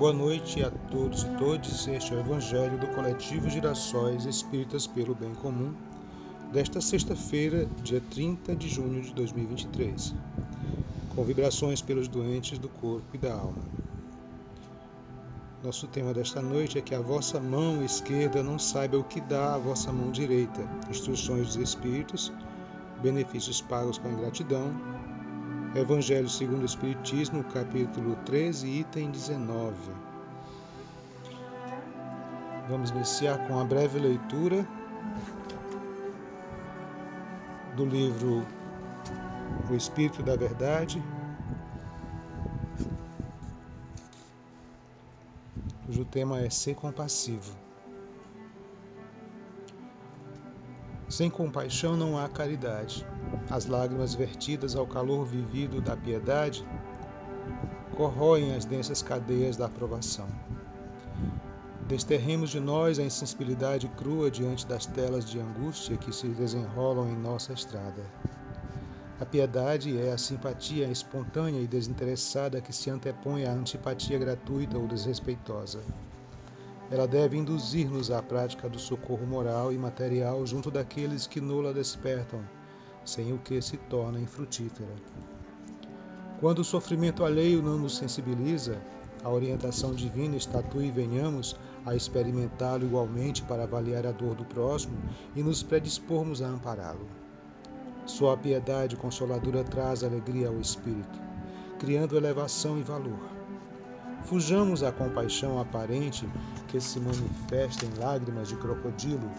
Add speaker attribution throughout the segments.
Speaker 1: Boa noite a todos e todas. Este é o Evangelho do Coletivo Girassóis Espíritas pelo Bem Comum, desta sexta-feira, dia 30 de junho de 2023, com vibrações pelos doentes do corpo e da alma. Nosso tema desta noite é que a vossa mão esquerda não saiba o que dá a vossa mão direita. Instruções dos Espíritos, benefícios pagos com ingratidão, Evangelho segundo o Espiritismo, capítulo 13, item 19. Vamos iniciar com a breve leitura do livro O Espírito da Verdade, cujo tema é Ser Compassivo. Sem compaixão não há caridade. As lágrimas vertidas ao calor vivido da piedade corroem as densas cadeias da aprovação. Desterremos de nós a insensibilidade crua diante das telas de angústia que se desenrolam em nossa estrada. A piedade é a simpatia espontânea e desinteressada que se antepõe à antipatia gratuita ou desrespeitosa. Ela deve induzir-nos à prática do socorro moral e material junto daqueles que nula despertam sem o que se torna infrutífera. Quando o sofrimento alheio não nos sensibiliza, a orientação divina estatue e venhamos a experimentá-lo igualmente para avaliar a dor do próximo e nos predispormos a ampará-lo. Só a piedade consoladora traz alegria ao espírito, criando elevação e valor. Fujamos à compaixão aparente que se manifesta em lágrimas de crocodilo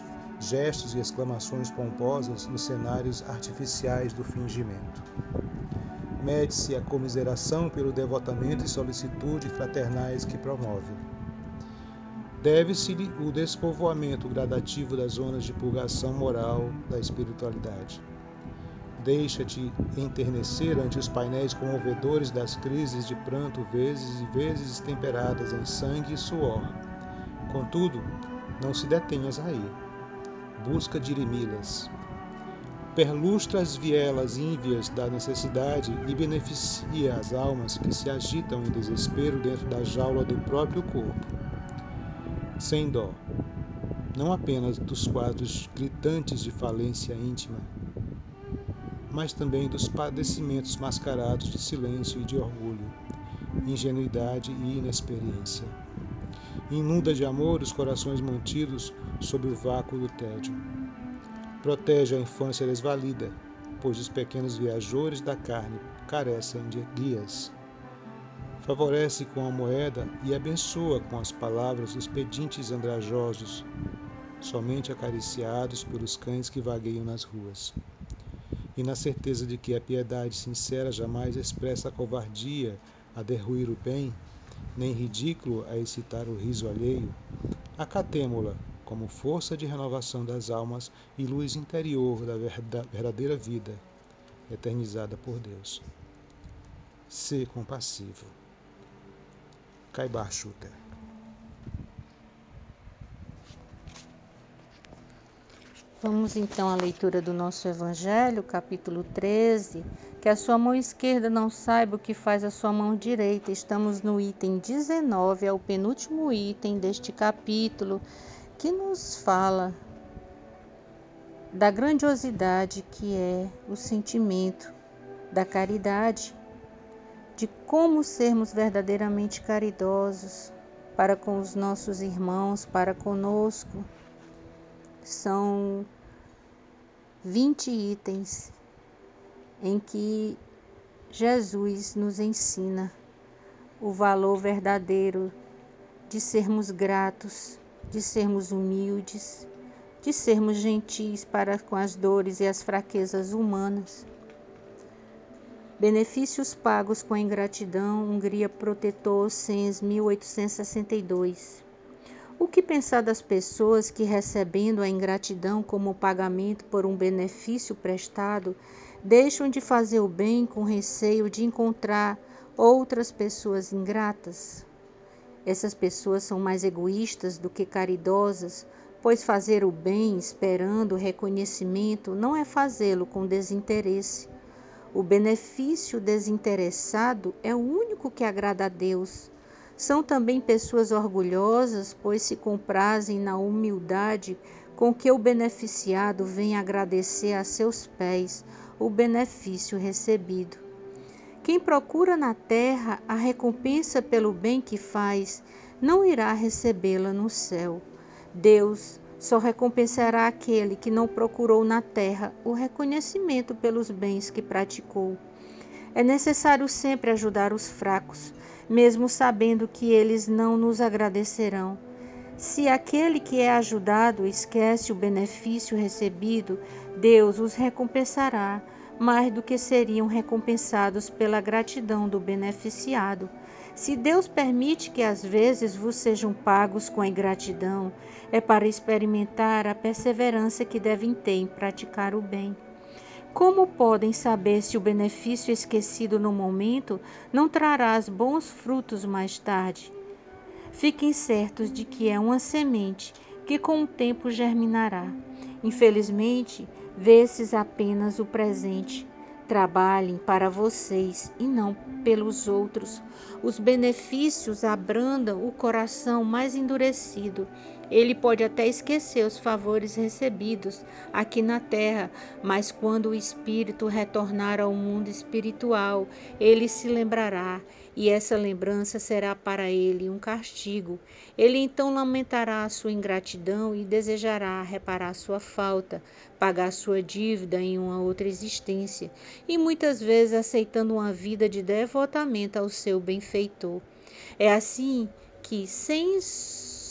Speaker 1: gestos e exclamações pomposas nos cenários artificiais do fingimento. Mede-se a comiseração pelo devotamento e solicitude fraternais que promove. Deve-se-lhe o despovoamento gradativo das zonas de purgação moral da espiritualidade. Deixa-te enternecer ante os painéis comovedores das crises de pranto, vezes e vezes temperadas em sangue e suor. Contudo, não se detenhas aí busca dirimi-las. Perlustra as vielas ínvias da necessidade e beneficia as almas que se agitam em desespero dentro da jaula do próprio corpo. Sem dó, não apenas dos quadros gritantes de falência íntima, mas também dos padecimentos mascarados de silêncio e de orgulho, ingenuidade e inexperiência. Inunda de amor os corações mantidos sob o vácuo do tédio. Protege a infância desvalida, pois os pequenos viajores da carne carecem de guias. Favorece com a moeda e abençoa com as palavras os pedintes andrajosos, somente acariciados pelos cães que vagueiam nas ruas. E na certeza de que a piedade sincera jamais expressa a covardia a derruir o bem, nem ridículo a excitar o riso alheio, acatemo-la como força de renovação das almas e luz interior da verdadeira vida, eternizada por Deus. Ser compassivo. Caibar Schutter.
Speaker 2: Vamos então à leitura do nosso Evangelho, capítulo 13. Que a sua mão esquerda não saiba o que faz a sua mão direita. Estamos no item 19, é o penúltimo item deste capítulo que nos fala da grandiosidade que é o sentimento da caridade, de como sermos verdadeiramente caridosos para com os nossos irmãos, para conosco. São 20 itens em que Jesus nos ensina o valor verdadeiro de sermos gratos de sermos humildes, de sermos gentis para com as dores e as fraquezas humanas. Benefícios pagos com ingratidão, Hungria Protetor, Sens, 1862. O que pensar das pessoas que, recebendo a ingratidão como pagamento por um benefício prestado, deixam de fazer o bem com receio de encontrar outras pessoas ingratas? Essas pessoas são mais egoístas do que caridosas, pois fazer o bem esperando reconhecimento não é fazê-lo com desinteresse. O benefício desinteressado é o único que agrada a Deus. São também pessoas orgulhosas, pois se comprazem na humildade com que o beneficiado vem agradecer a seus pés o benefício recebido. Quem procura na terra a recompensa pelo bem que faz, não irá recebê-la no céu. Deus só recompensará aquele que não procurou na terra o reconhecimento pelos bens que praticou. É necessário sempre ajudar os fracos, mesmo sabendo que eles não nos agradecerão. Se aquele que é ajudado esquece o benefício recebido, Deus os recompensará mais do que seriam recompensados pela gratidão do beneficiado. Se Deus permite que às vezes vos sejam pagos com a ingratidão, é para experimentar a perseverança que devem ter em praticar o bem. Como podem saber se o benefício esquecido no momento não trará bons frutos mais tarde? Fiquem certos de que é uma semente que com o tempo germinará. Infelizmente, vês apenas o presente. Trabalhem para vocês e não pelos outros. Os benefícios abrandam o coração mais endurecido ele pode até esquecer os favores recebidos aqui na terra, mas quando o espírito retornar ao mundo espiritual, ele se lembrará, e essa lembrança será para ele um castigo. Ele então lamentará a sua ingratidão e desejará reparar sua falta, pagar sua dívida em uma outra existência, e muitas vezes aceitando uma vida de devotamento ao seu benfeitor. É assim que, sem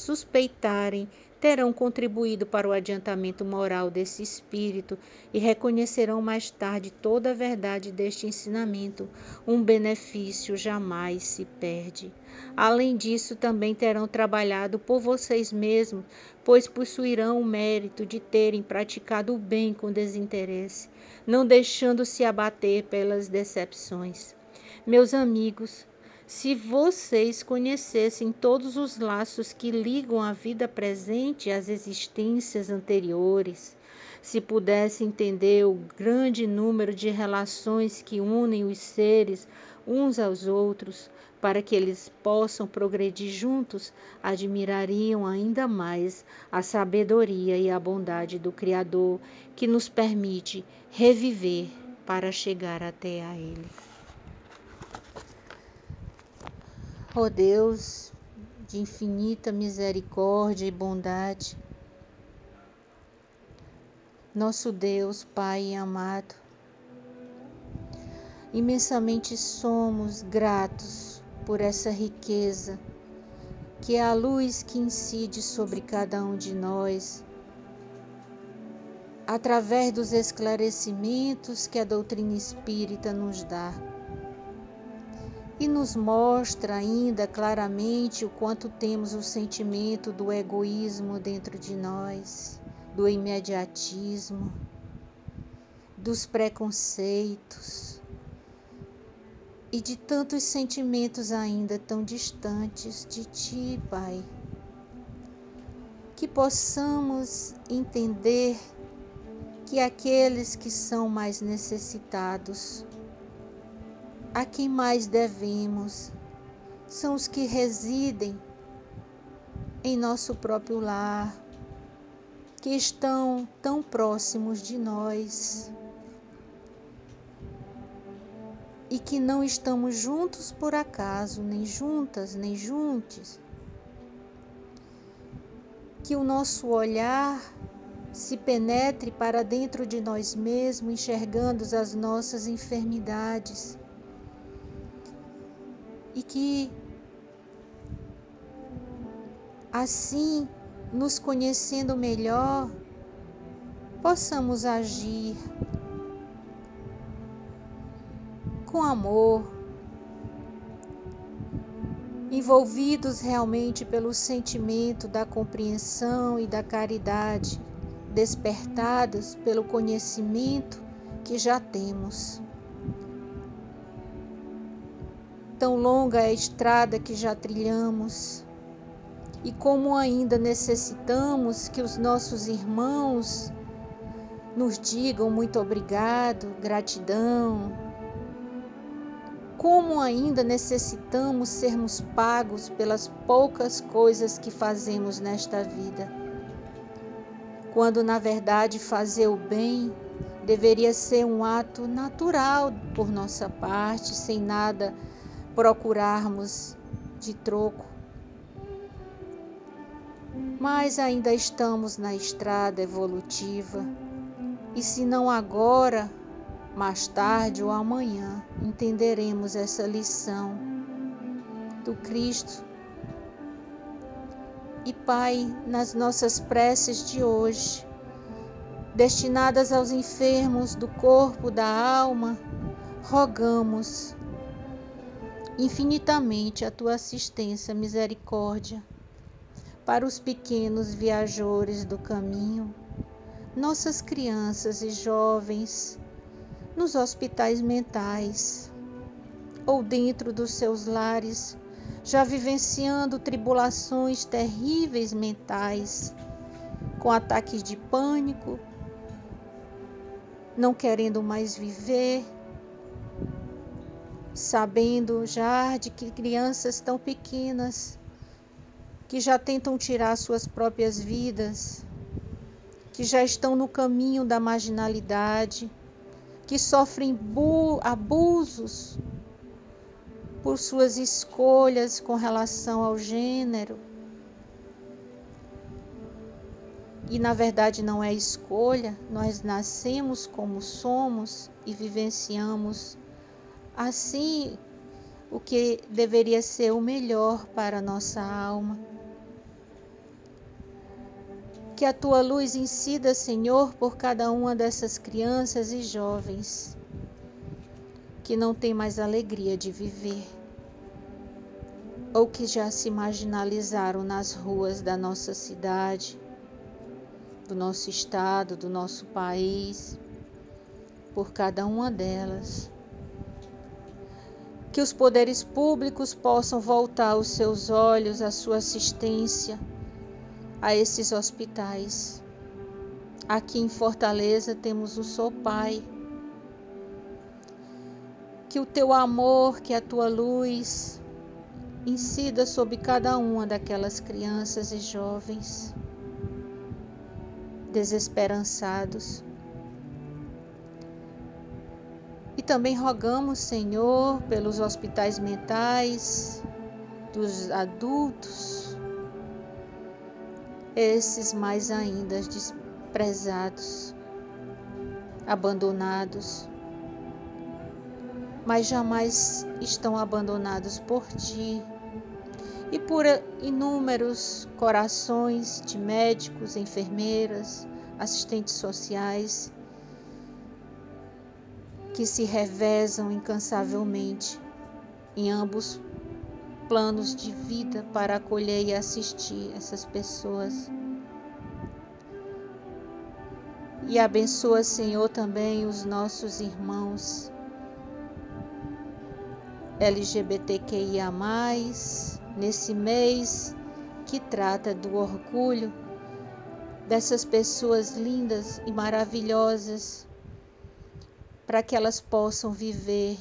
Speaker 2: suspeitarem, terão contribuído para o adiantamento moral desse espírito e reconhecerão mais tarde toda a verdade deste ensinamento. Um benefício jamais se perde. Além disso, também terão trabalhado por vocês mesmos, pois possuirão o mérito de terem praticado o bem com desinteresse, não deixando-se abater pelas decepções. Meus amigos, se vocês conhecessem todos os laços que ligam a vida presente às existências anteriores, se pudessem entender o grande número de relações que unem os seres uns aos outros, para que eles possam progredir juntos, admirariam ainda mais a sabedoria e a bondade do Criador que nos permite reviver para chegar até a Ele. Ó Deus de infinita misericórdia e bondade, nosso Deus, Pai amado, imensamente somos gratos por essa riqueza que é a luz que incide sobre cada um de nós, através dos esclarecimentos que a doutrina espírita nos dá nos mostra ainda claramente o quanto temos o sentimento do egoísmo dentro de nós, do imediatismo, dos preconceitos e de tantos sentimentos ainda tão distantes de Ti, Pai. Que possamos entender que aqueles que são mais necessitados a quem mais devemos são os que residem em nosso próprio lar, que estão tão próximos de nós e que não estamos juntos por acaso, nem juntas, nem juntos. Que o nosso olhar se penetre para dentro de nós mesmos, enxergando as nossas enfermidades e que assim, nos conhecendo melhor, possamos agir com amor, envolvidos realmente pelo sentimento da compreensão e da caridade, despertados pelo conhecimento que já temos. Tão longa é a estrada que já trilhamos, e como ainda necessitamos que os nossos irmãos nos digam muito obrigado, gratidão, como ainda necessitamos sermos pagos pelas poucas coisas que fazemos nesta vida. Quando na verdade fazer o bem deveria ser um ato natural por nossa parte, sem nada procurarmos de troco. Mas ainda estamos na estrada evolutiva, e se não agora, mais tarde ou amanhã entenderemos essa lição do Cristo. E Pai, nas nossas preces de hoje, destinadas aos enfermos do corpo, da alma, rogamos infinitamente a tua assistência, misericórdia. Para os pequenos viajores do caminho, nossas crianças e jovens nos hospitais mentais ou dentro dos seus lares, já vivenciando tribulações terríveis mentais, com ataques de pânico, não querendo mais viver, sabendo já de que crianças tão pequenas que já tentam tirar suas próprias vidas, que já estão no caminho da marginalidade, que sofrem abusos por suas escolhas com relação ao gênero. E na verdade não é escolha, nós nascemos como somos e vivenciamos assim o que deveria ser o melhor para nossa alma. Que a tua luz incida, Senhor, por cada uma dessas crianças e jovens que não tem mais alegria de viver ou que já se marginalizaram nas ruas da nossa cidade, do nosso estado, do nosso país, por cada uma delas. Que os poderes públicos possam voltar os seus olhos, a sua assistência a esses hospitais. Aqui em Fortaleza temos o Sopai. Que o teu amor, que a tua luz incida sobre cada uma daquelas crianças e jovens desesperançados. E também rogamos, Senhor, pelos hospitais mentais dos adultos, esses mais ainda desprezados, abandonados, mas jamais estão abandonados por ti. E por inúmeros corações de médicos, enfermeiras, assistentes sociais que se revezam incansavelmente em ambos planos de vida para acolher e assistir essas pessoas. E abençoa, Senhor, também os nossos irmãos LGBTQIA, nesse mês que trata do orgulho dessas pessoas lindas e maravilhosas, para que elas possam viver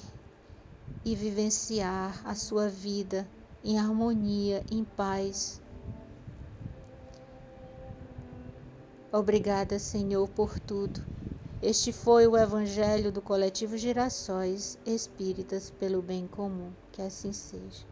Speaker 2: e vivenciar a sua vida em harmonia, em paz. Obrigada, Senhor, por tudo. Este foi o Evangelho do Coletivo Girassóis Espíritas pelo Bem Comum. Que assim seja.